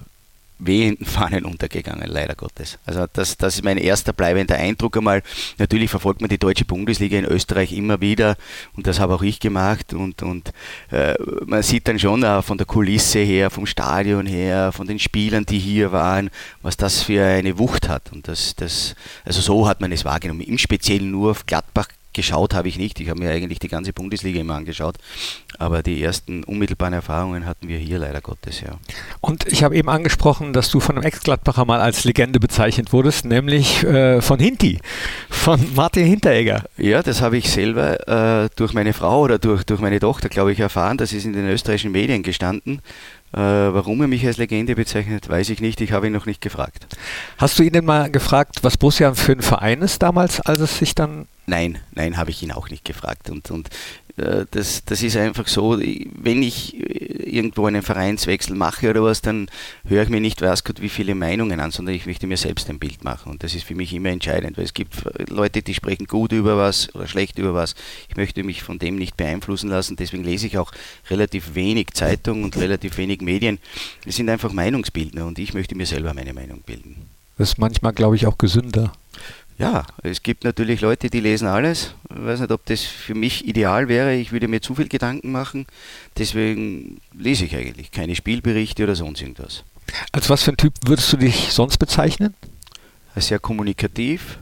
wehenden Fahnen [laughs] untergegangen, leider Gottes. Also das, das ist mein erster bleibender Eindruck einmal. Natürlich verfolgt man die deutsche Bundesliga in Österreich immer wieder und das habe auch ich gemacht und, und äh, man sieht dann schon äh, von der Kulisse her, vom Stadion her, von den Spielern, die hier waren, was das für eine Wucht hat und das, das also so hat man es wahrgenommen. Im Speziellen nur auf Gladbach geschaut habe ich nicht. Ich habe mir eigentlich die ganze Bundesliga immer angeschaut. Aber die ersten unmittelbaren Erfahrungen hatten wir hier leider Gottes, ja. Und ich habe eben angesprochen, dass du von einem Ex-Gladbacher mal als Legende bezeichnet wurdest, nämlich äh, von Hinti, von Martin Hinteregger. Ja, das habe ich selber äh, durch meine Frau oder durch, durch meine Tochter, glaube ich, erfahren. Das ist in den österreichischen Medien gestanden. Äh, warum er mich als Legende bezeichnet, weiß ich nicht. Ich habe ihn noch nicht gefragt. Hast du ihn denn mal gefragt, was Borussia für ein Verein ist damals, als es sich dann Nein, nein, habe ich ihn auch nicht gefragt. Und, und das, das ist einfach so, wenn ich äh, irgendwo einen Vereinswechsel mache oder was, dann höre ich mir nicht, weiß Gott, wie viele Meinungen an, sondern ich möchte mir selbst ein Bild machen. Und das ist für mich immer entscheidend, weil es gibt Leute, die sprechen gut über was oder schlecht über was. Ich möchte mich von dem nicht beeinflussen lassen, deswegen lese ich auch relativ wenig Zeitung und relativ wenig Medien. Es sind einfach Meinungsbildner und ich möchte mir selber meine Meinung bilden. Das ist manchmal, glaube ich, auch gesünder. Ja, es gibt natürlich Leute, die lesen alles. Ich weiß nicht, ob das für mich ideal wäre. Ich würde mir zu viel Gedanken machen. Deswegen lese ich eigentlich keine Spielberichte oder sonst irgendwas. Als was für ein Typ würdest du dich sonst bezeichnen? Sehr kommunikativ,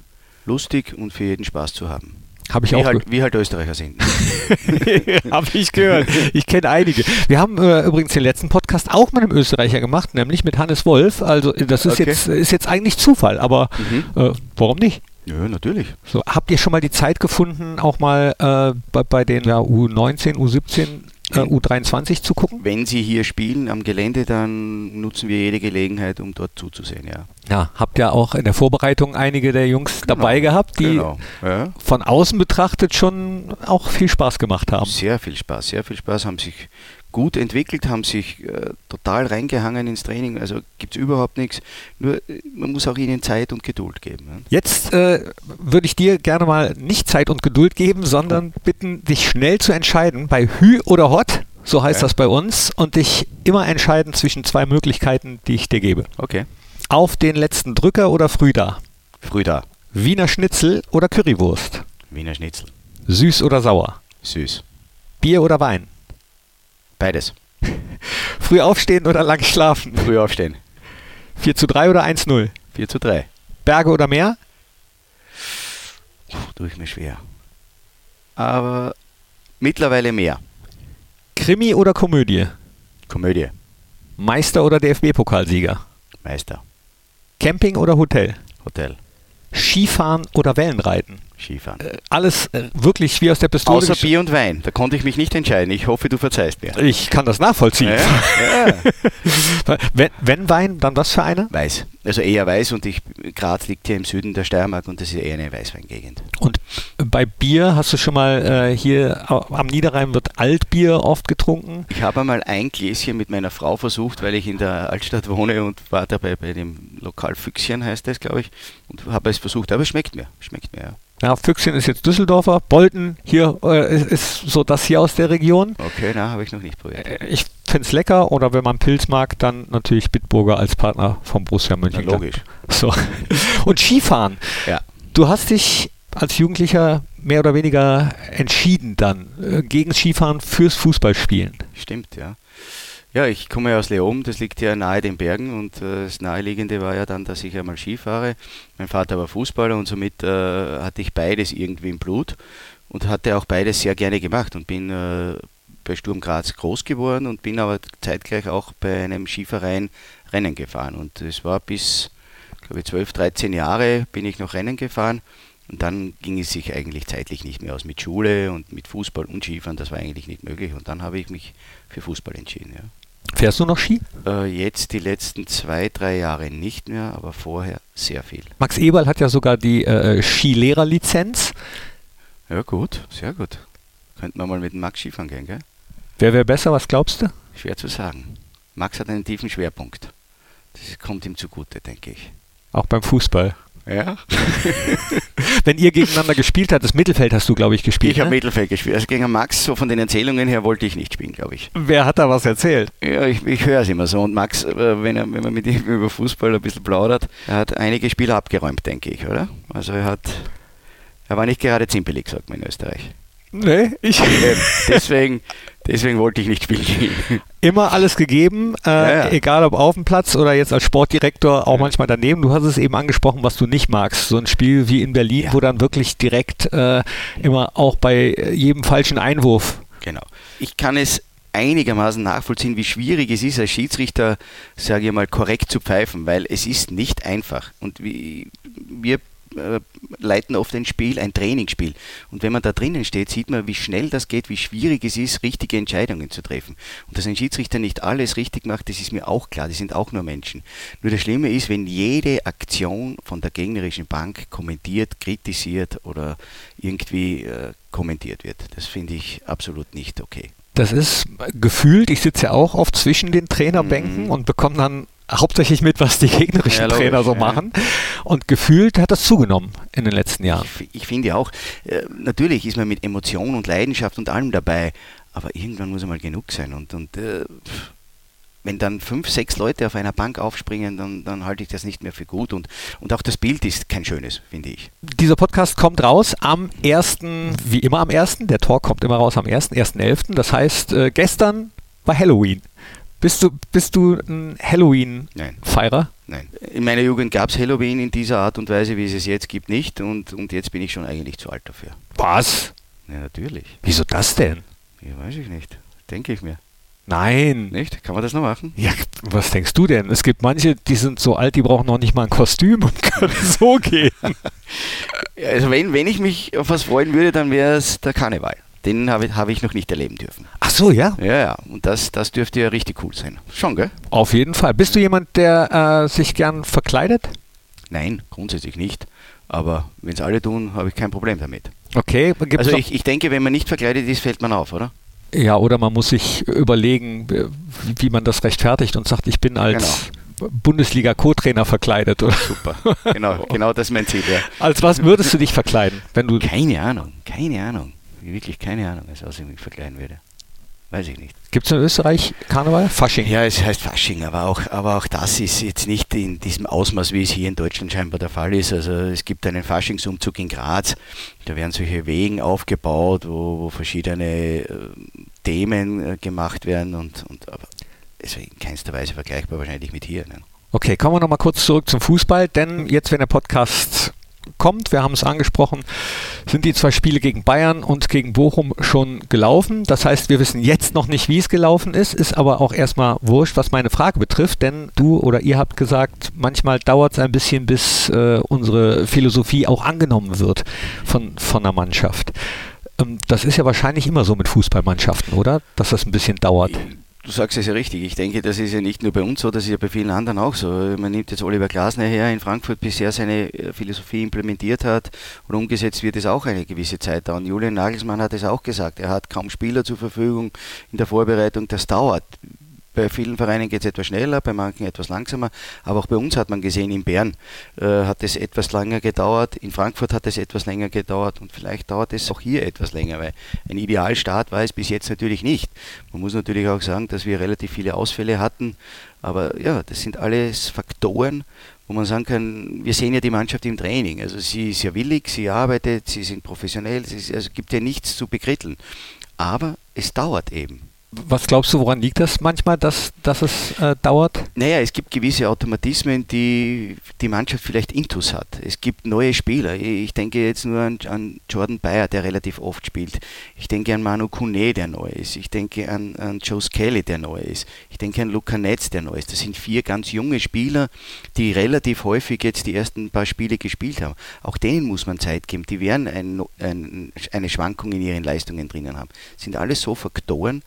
lustig und für jeden Spaß zu haben. Habe ich wie auch halt, wie halt Österreicher sind. [laughs] Habe ich gehört. Ich kenne einige. Wir haben äh, übrigens den letzten Podcast auch mit einem Österreicher gemacht, nämlich mit Hannes Wolf. Also das ist, Okay. jetzt, ist jetzt eigentlich Zufall, aber Mhm. äh, warum nicht? Ja, natürlich. So, habt ihr schon mal die Zeit gefunden, auch mal äh, bei, bei den ja, U19, U17, äh, U23 zu gucken? Wenn sie hier spielen am Gelände, dann nutzen wir jede Gelegenheit, um dort zuzusehen. Ja. Ja, habt ihr auch in der Vorbereitung einige der Jungs dabei gehabt, die genau. Ja. von außen betrachtet schon auch viel Spaß gemacht haben. Sehr viel Spaß, sehr viel Spaß, haben sich gut entwickelt, haben sich äh, total reingehangen ins Training. Also gibt es überhaupt nichts. Nur äh, man muss auch ihnen Zeit und Geduld geben. Ja. Jetzt äh, würde ich dir gerne mal nicht Zeit und Geduld geben, sondern bitten, dich schnell zu entscheiden bei Hü oder Hot, so heißt Ja. das bei uns, und dich immer entscheiden zwischen zwei Möglichkeiten, die ich dir gebe. Okay. Auf den letzten Drücker oder früh da? Früh da. Wiener Schnitzel oder Currywurst? Wiener Schnitzel. Süß oder sauer? Süß. Bier oder Wein? Beides. [laughs] Früh aufstehen oder lang schlafen? Früh aufstehen. 4 zu 3 oder 1-0? 4 zu 3. Berge oder Meer? Puh, tue ich mir schwer. Aber mittlerweile mehr. Krimi oder Komödie? Komödie. Meister oder DFB-Pokalsieger? Meister. Camping oder Hotel? Hotel. Skifahren oder Wellenreiten? Skifahren. Alles äh, wirklich wie aus der Pistole. Außer Bier und Wein. Da konnte ich mich nicht entscheiden. Ich hoffe, du verzeihst mir. Ich kann das nachvollziehen. Ja, ja. [laughs] wenn, wenn Wein, dann was für eine? Weiß. Also eher weiß und ich, Graz liegt hier im Süden der Steiermark und das ist eher eine Weißweingegend. Und bei Bier hast du schon mal äh, hier am Niederrhein wird Altbier oft getrunken. Ich habe einmal ein Gläschen mit meiner Frau versucht, weil ich in der Altstadt wohne und war dabei bei dem Lokal Füchschen, heißt das, glaube ich, und habe es versucht, aber es schmeckt mir. Schmeckt mir, ja. Ja, Füchschen ist jetzt Düsseldorfer, Bolten hier äh, ist, ist so das hier aus der Region. Okay, na, habe ich noch nicht probiert. Äh, Ich finde es lecker oder wenn man Pilz mag, dann natürlich Bitburger als Partner vom Borussia Mönchengladbach. logisch. So. [laughs] Und Skifahren. Ja. Du hast dich als Jugendlicher mehr oder weniger entschieden dann äh, gegen Skifahren fürs Fußballspielen. Stimmt, ja. Ja, ich komme ja aus Leoben, das liegt ja nahe den Bergen und äh, das Naheliegende war ja dann, dass ich einmal Ski fahre. Mein Vater war Fußballer und somit äh, hatte ich beides irgendwie im Blut und hatte auch beides sehr gerne gemacht und bin äh, bei Sturm Graz groß geworden und bin aber zeitgleich auch bei einem Skiverein Rennen gefahren. Und es war bis, glaube ich, 12, 13 Jahre bin ich noch Rennen gefahren. Und dann ging es sich eigentlich zeitlich nicht mehr aus mit Schule und mit Fußball und Skifahren, das war eigentlich nicht möglich. Und dann habe ich mich für Fußball entschieden. Ja. Fährst du noch Ski? Äh, jetzt die letzten zwei, drei Jahre nicht mehr, aber vorher sehr viel. Max Eberl hat ja sogar die äh, Skilehrerlizenz. Ja, gut, sehr gut. Könnten wir mal mit dem Max Skifahren gehen, gell? Wer wäre besser, was glaubst du? Schwer zu sagen. Max hat einen tiefen Schwerpunkt. Das kommt ihm zugute, denke ich. Auch beim Fußball. Ja. [laughs] Wenn ihr gegeneinander gespielt habt, das Mittelfeld hast du, glaube ich, gespielt. Ich habe ne? Mittelfeld gespielt. Also gegen Max, so von den Erzählungen her, wollte ich nicht spielen, glaube ich. Wer hat da was erzählt? Ja, ich, ich höre es immer so. Und Max, äh, wenn, er, wenn man mit ihm [laughs] über Fußball ein bisschen plaudert, er hat einige Spiele abgeräumt, denke ich, oder? Also er hat, er war nicht gerade zimpelig, sagt man in Österreich. Nee, ich. Ähm, deswegen, [laughs] deswegen wollte ich nicht spielen gehen. [laughs] Immer alles gegeben, äh, Ja, ja. egal ob auf dem Platz oder jetzt als Sportdirektor auch Ja. manchmal daneben. Du hast es eben angesprochen, was du nicht magst. So ein Spiel wie in Berlin, wo dann wirklich direkt äh, immer auch bei äh, jedem falschen Einwurf. Genau. Ich kann es einigermaßen nachvollziehen, wie schwierig es ist, als Schiedsrichter, sage ich mal, korrekt zu pfeifen, weil es ist nicht einfach. Und wie, wir äh, leiten oft ein Spiel, ein Trainingsspiel. Und wenn man da drinnen steht, sieht man, wie schnell das geht, wie schwierig es ist, richtige Entscheidungen zu treffen. Und dass ein Schiedsrichter nicht alles richtig macht, das ist mir auch klar, die sind auch nur Menschen. Nur das Schlimme ist, wenn jede Aktion von der gegnerischen Bank kommentiert, kritisiert oder irgendwie äh, kommentiert wird. Das finde ich absolut nicht okay. Das ist gefühlt, ich sitze ja auch oft zwischen den Trainerbänken Mhm. und bekomme dann hauptsächlich mit, was die gegnerischen Ja, Trainer so machen. Und gefühlt hat das zugenommen in den letzten Jahren. Ich, ich finde auch, äh, natürlich ist man mit Emotion und Leidenschaft und allem dabei, aber irgendwann muss einmal genug sein. Und, und äh, wenn dann fünf, sechs Leute auf einer Bank aufspringen, dann, dann halte ich das nicht mehr für gut. Und, und auch das Bild ist kein schönes, finde ich. Dieser Podcast kommt raus am 1., wie immer am 1., der Talk kommt immer raus am 1., 1.11. Das heißt, äh, gestern war Halloween. Bist du, bist du ein Halloween-Feierer? Nein. Nein. In meiner Jugend gab es Halloween in dieser Art und Weise, wie es es jetzt gibt, nicht. Und, und jetzt bin ich schon eigentlich zu alt dafür. Was? Ja, natürlich. Wieso das denn? Ja, weiß ich nicht. Denke ich mir. Nein. Nicht? Kann man das noch machen? Ja, was denkst du denn? Es gibt manche, die sind so alt, die brauchen noch nicht mal ein Kostüm [laughs] und können so gehen. [laughs] Also wenn, wenn ich mich auf was freuen würde, dann wäre es der Karneval. Den habe ich, habe ich noch nicht erleben dürfen. Ach so, ja. Ja, ja, und das, das dürfte ja richtig cool sein. Schon, gell? Auf jeden Fall. Bist du jemand, der äh, sich gern verkleidet? Nein, grundsätzlich nicht. Aber wenn es alle tun, habe ich kein Problem damit. Okay. Also ich, ich denke, wenn man nicht verkleidet ist, fällt man auf, oder? Ja, oder man muss sich überlegen, äh, wie- man das rechtfertigt und sagt, ich bin als Bundesliga-Co-Trainer verkleidet. Oder Super. Genau, [laughs] genau das ist mein Ziel, ja. als was würdest du dich verkleiden, wenn du. Keine Ahnung, keine Ahnung. Wirklich keine Ahnung, als was ich mich verkleiden würde. Weiß ich nicht. Gibt es in Österreich Karneval? Fasching. Ja, es heißt Fasching, aber auch, aber auch das ist jetzt nicht in diesem Ausmaß, wie es hier in Deutschland scheinbar der Fall ist. Also es gibt einen Faschingsumzug in Graz, da werden solche Wegen aufgebaut, wo, wo verschiedene äh, Themen äh, gemacht werden und, und aber es ist in keinster Weise vergleichbar wahrscheinlich mit hier. Ne? Okay, kommen wir nochmal kurz zurück zum Fußball, denn jetzt, wenn der Podcast kommt, wir haben es angesprochen, sind die zwei Spiele gegen Bayern und gegen Bochum schon gelaufen. Das heißt, wir wissen jetzt noch nicht, wie es gelaufen ist, ist aber auch erstmal wurscht, was meine Frage betrifft, denn du oder ihr habt gesagt, manchmal dauert es ein bisschen, bis äh, unsere Philosophie auch angenommen wird von, von der Mannschaft. Ähm, das ist ja wahrscheinlich immer so mit Fußballmannschaften, oder? Dass das ein bisschen dauert. Du sagst es ja richtig. Ich denke, das ist ja nicht nur bei uns so, das ist ja bei vielen anderen auch so. Man nimmt jetzt Oliver Glasner her in Frankfurt, bis er seine äh, Philosophie implementiert hat und umgesetzt wird es auch eine gewisse Zeit dauern. Julian Nagelsmann hat es auch gesagt. Er hat kaum Spieler zur Verfügung in der Vorbereitung. Das dauert. Bei vielen Vereinen geht es etwas schneller, bei manchen etwas langsamer. Aber auch bei uns hat man gesehen, in Bern äh, hat es etwas länger gedauert, in Frankfurt hat es etwas länger gedauert und vielleicht dauert es auch hier etwas länger, weil ein Idealstart war es bis jetzt natürlich nicht. Man muss natürlich auch sagen, dass wir relativ viele Ausfälle hatten, aber ja, das sind alles Faktoren, wo man sagen kann, wir sehen ja die Mannschaft im Training. Also sie ist ja willig, sie arbeitet, sie sind professionell, es also gibt ja nichts zu bekritteln. Aber es dauert eben. Was glaubst du, woran liegt das manchmal, dass, dass es äh, dauert? Naja, es gibt gewisse Automatismen, die die Mannschaft vielleicht intus hat. Es gibt neue Spieler. Ich denke jetzt nur an, an Jordan Bayer, der relativ oft spielt. Ich denke an Manu Kune, der neu ist. Ich denke an, an Joe Skelly, der neu ist. Ich denke an Luca Netz, der neu ist. Das sind vier ganz junge Spieler, die relativ häufig jetzt die ersten paar Spiele gespielt haben. Auch denen muss man Zeit geben. Die werden ein, ein, eine Schwankung in ihren Leistungen drinnen haben. Das sind alles so Faktoren,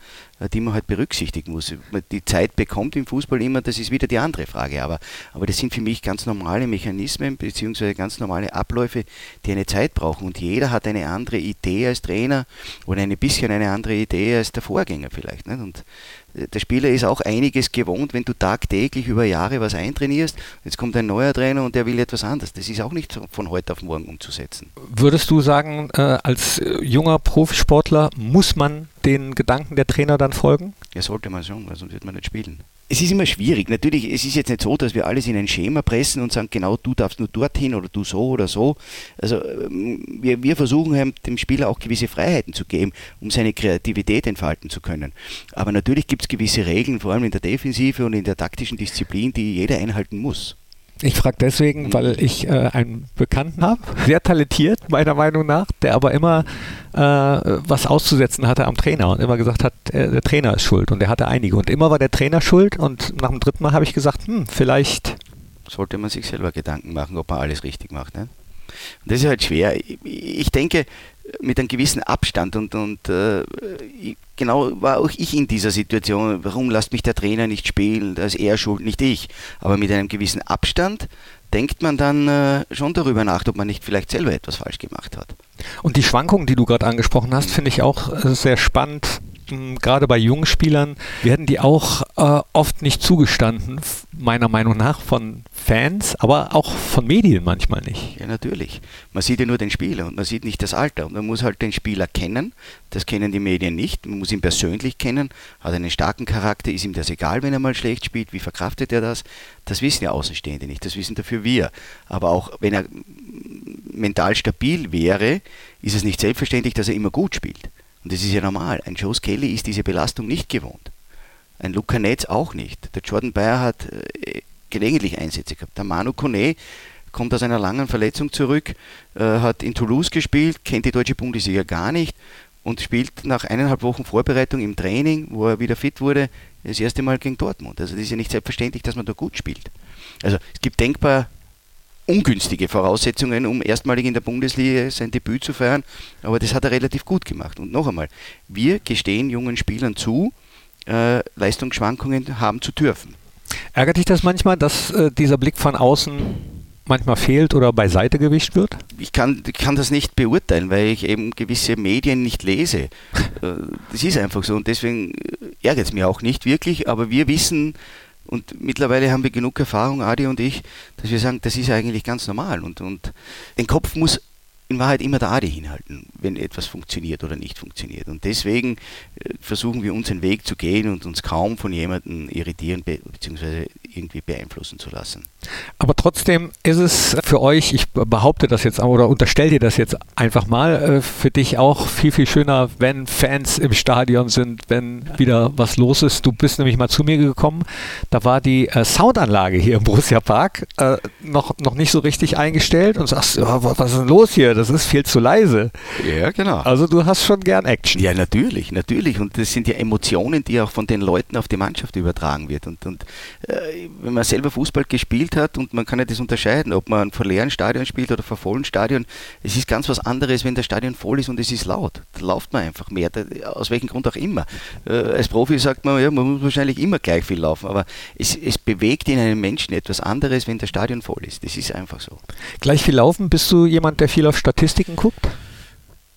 die man halt berücksichtigen muss. Die Zeit bekommt im Fußball immer, das ist wieder die andere Frage. Aber, aber das sind für mich ganz normale Mechanismen bzw. ganz normale Abläufe, die eine Zeit brauchen. Und jeder hat eine andere Idee als Trainer oder ein bisschen eine andere Idee als der Vorgänger vielleicht. Nicht? Und Der Spieler ist auch einiges gewohnt, wenn du tagtäglich über Jahre was eintrainierst. Jetzt kommt ein neuer Trainer und der will etwas anderes. Das ist auch nicht von heute auf morgen umzusetzen. Würdest du sagen, äh, als äh, junger Profisportler muss man den Gedanken der Trainer dann folgen? Ja, sollte man schon, weil sonst wird man nicht spielen es ist immer schwierig. Natürlich, es ist jetzt nicht so, dass wir alles in ein Schema pressen und sagen, genau du darfst nur dorthin oder du so oder so. Also ähm, wir, wir versuchen halt dem Spieler auch gewisse Freiheiten zu geben, um seine Kreativität entfalten zu können. Aber natürlich gibt es gewisse Regeln, vor allem in der Defensive und in der taktischen Disziplin, die jeder einhalten muss. Ich frage deswegen, weil ich äh, einen Bekannten habe, sehr talentiert meiner Meinung nach, der aber immer äh, was auszusetzen hatte am Trainer und immer gesagt hat, äh, der Trainer ist schuld und er hatte einige und immer war der Trainer schuld und nach dem dritten Mal habe ich gesagt, hm, vielleicht sollte man sich selber Gedanken machen, ob man alles richtig macht. Ne? Und das ist halt schwer. Ich denke, mit einem gewissen Abstand und, und äh, genau war auch ich in dieser Situation. Warum lasst mich der Trainer nicht spielen? Da ist er schuld, nicht ich. Aber mit einem gewissen Abstand denkt man dann äh, schon darüber nach, ob man nicht vielleicht selber etwas falsch gemacht hat. Und die Schwankungen, die du gerade angesprochen hast, finde ich auch äh, sehr spannend gerade bei jungen Spielern werden die auch äh, oft nicht zugestanden, meiner Meinung nach, von Fans, aber auch von Medien manchmal nicht. Ja, natürlich. Man sieht ja nur den Spieler und man sieht nicht das Alter. Und man muss halt den Spieler kennen. Das kennen die Medien nicht. Man muss ihn persönlich kennen, hat einen starken Charakter, ist ihm das egal, wenn er mal schlecht spielt, wie verkraftet er das? Das wissen ja Außenstehende nicht, das wissen dafür wir. Aber auch wenn er mental stabil wäre, ist es nicht selbstverständlich, dass er immer gut spielt. Und das ist ja normal. Ein Joe Skelly ist diese Belastung nicht gewohnt. Ein Luca Netz auch nicht. Der Jordan Bayer hat äh, gelegentlich Einsätze gehabt. Der Manu Kone kommt aus einer langen Verletzung zurück, äh, hat in Toulouse gespielt, kennt die deutsche Bundesliga gar nicht und spielt nach eineinhalb Wochen Vorbereitung im Training, wo er wieder fit wurde, das erste Mal gegen Dortmund. Also das ist ja nicht selbstverständlich, dass man da gut spielt. Also es gibt denkbar ungünstige Voraussetzungen, um erstmalig in der Bundesliga sein Debüt zu feiern. Aber das hat er relativ gut gemacht. Und noch einmal, wir gestehen jungen Spielern zu, äh, Leistungsschwankungen haben zu dürfen. Ärgert dich das manchmal, dass äh, dieser Blick von außen manchmal fehlt oder beiseite gewischt wird? Ich kann, kann das nicht beurteilen, weil ich eben gewisse Medien nicht lese. Äh, das ist einfach so und deswegen ärgert es mich auch nicht wirklich, aber wir wissen, und mittlerweile haben wir genug Erfahrung, Adi und ich, dass wir sagen, das ist eigentlich ganz normal. Und, und den Kopf muss in Wahrheit immer der Adi hinhalten, wenn etwas funktioniert oder nicht funktioniert. Und deswegen äh, versuchen wir unseren Weg zu gehen und uns kaum von jemandem irritieren bzw irgendwie beeinflussen zu lassen. Aber trotzdem ist es für euch, ich behaupte das jetzt oder unterstelle dir das jetzt einfach mal, äh, für dich auch viel, viel schöner, wenn Fans im Stadion sind, wenn wieder was los ist. Du bist nämlich mal zu mir gekommen, da war die äh, Soundanlage hier im Borussia Park noch, noch nicht so richtig eingestellt und sagst, was ist denn los hier? Das ist viel zu leise. Ja, genau. Also du hast schon gern Action. Ja, natürlich, natürlich. Und das sind ja Emotionen, die auch von den Leuten auf die Mannschaft übertragen wird. Und, und äh, wenn man selber Fußball gespielt hat und man kann ja das unterscheiden, ob man vor leeren Stadion spielt oder vor vollen Stadion, es ist ganz was anderes, wenn das Stadion voll ist und es ist laut. Da läuft man einfach mehr, aus welchem Grund auch immer. Äh, als Profi sagt man, ja, man muss wahrscheinlich immer gleich viel laufen, aber es, es bewegt in einem Menschen etwas anderes, wenn das Stadion voll ist. Das ist einfach so. Gleich viel laufen, bist du jemand, der viel auf Statistiken guckt?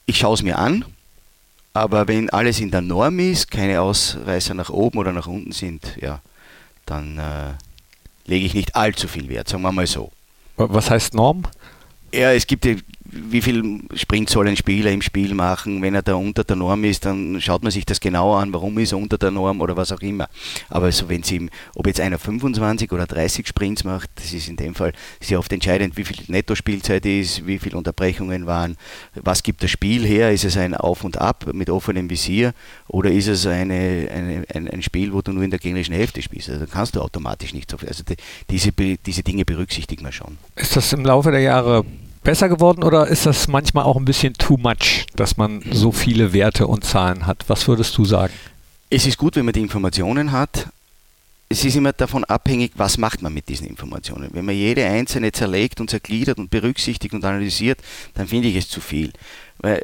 Ich schaue es mir an, aber wenn alles in der Norm ist, keine Ausreißer nach oben oder nach unten sind, ja, dann äh, lege ich nicht allzu viel Wert, sagen wir mal so. Was heißt Norm? Ja, es gibt wie viel Sprint soll ein Spieler im Spiel machen. Wenn er da unter der Norm ist, dann schaut man sich das genauer an, warum ist er unter der Norm oder was auch immer. Aber so, wenn sie, ob jetzt einer 25 oder 30 Sprints macht, das ist in dem Fall sehr oft entscheidend, wie viel Netto-Spielzeit ist, wie viele Unterbrechungen waren, was gibt das Spiel her, ist es ein Auf und Ab mit offenem Visier oder ist es eine, eine ein, ein, Spiel, wo du nur in der gegnerischen Hälfte spielst. Also kannst du automatisch nicht so viel. Also die, diese, diese Dinge berücksichtigt man schon. Ist das im Laufe der Jahre besser geworden oder ist das manchmal auch ein bisschen too much, dass man so viele Werte und Zahlen hat? Was würdest du sagen? Es ist gut, wenn man die Informationen hat. Es ist immer davon abhängig, was macht man mit diesen Informationen. Wenn man jede einzelne zerlegt und zergliedert und berücksichtigt und analysiert, dann finde ich es zu viel. Weil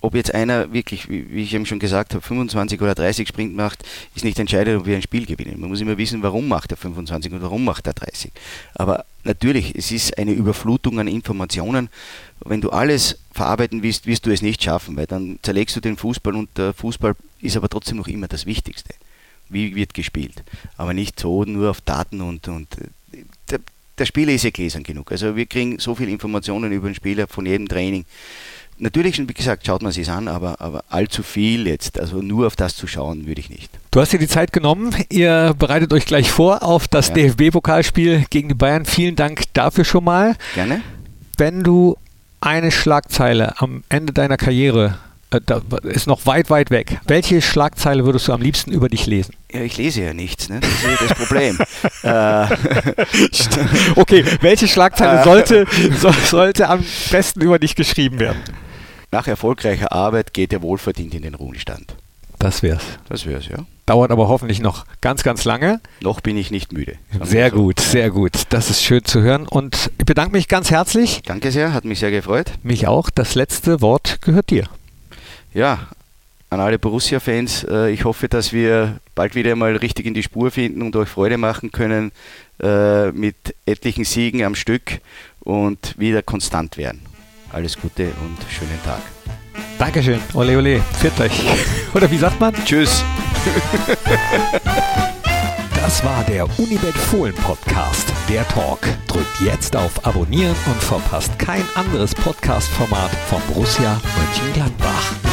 ob jetzt einer wirklich, wie ich eben schon gesagt habe, 25 oder 30 Sprint macht, ist nicht entscheidend, ob wir ein Spiel gewinnen. Man muss immer wissen, warum macht er 25 und warum macht er 30. Aber natürlich, es ist eine Überflutung an Informationen. Wenn du alles verarbeiten willst, wirst du es nicht schaffen, weil dann zerlegst du den Fußball und der Fußball ist aber trotzdem noch immer das Wichtigste. wie wird gespielt. Aber nicht so nur auf Daten und, und äh, der, der Spieler ist ja gläsern genug. Also wir kriegen so viele Informationen über den Spieler von jedem Training. Natürlich, wie gesagt, schaut man sich an, aber, aber allzu viel jetzt, also nur auf das zu schauen, würde ich nicht. Du hast dir die Zeit genommen. Ihr bereitet euch gleich vor auf das ja. DFB-Pokalspiel gegen die Bayern. Vielen Dank dafür schon mal. Gerne. Wenn du eine Schlagzeile am Ende deiner Karriere äh, da ist noch weit, weit weg. Welche Schlagzeile würdest du am liebsten über dich lesen? Ja, ich lese ja nichts, ne? das ist ja das Problem. [laughs] Äh, okay, welche Schlagzeile [laughs] sollte, so, sollte am besten über dich geschrieben werden? Nach erfolgreicher Arbeit geht er wohlverdient in den Ruhestand. Das wär's. Das wär's, ja. Dauert aber hoffentlich noch ganz, ganz lange. Noch bin ich nicht müde. Sehr so. gut, sehr gut. Das ist schön zu hören. Und ich bedanke mich ganz herzlich. Danke sehr, hat mich sehr gefreut. Mich auch. Das letzte Wort gehört dir. Ja, an alle Borussia-Fans, äh, ich hoffe, dass wir bald wieder mal richtig in die Spur finden und euch Freude machen können äh, mit etlichen Siegen am Stück und wieder konstant werden. Alles Gute und schönen Tag. Dankeschön. Ole, ole. Pfiat euch. [laughs] Oder wie sagt man? Tschüss. [laughs] Das war der Unibet Fohlen Podcast, der Talk. Drückt jetzt auf Abonnieren und verpasst kein anderes Podcast-Format von Borussia Mönchengladbach.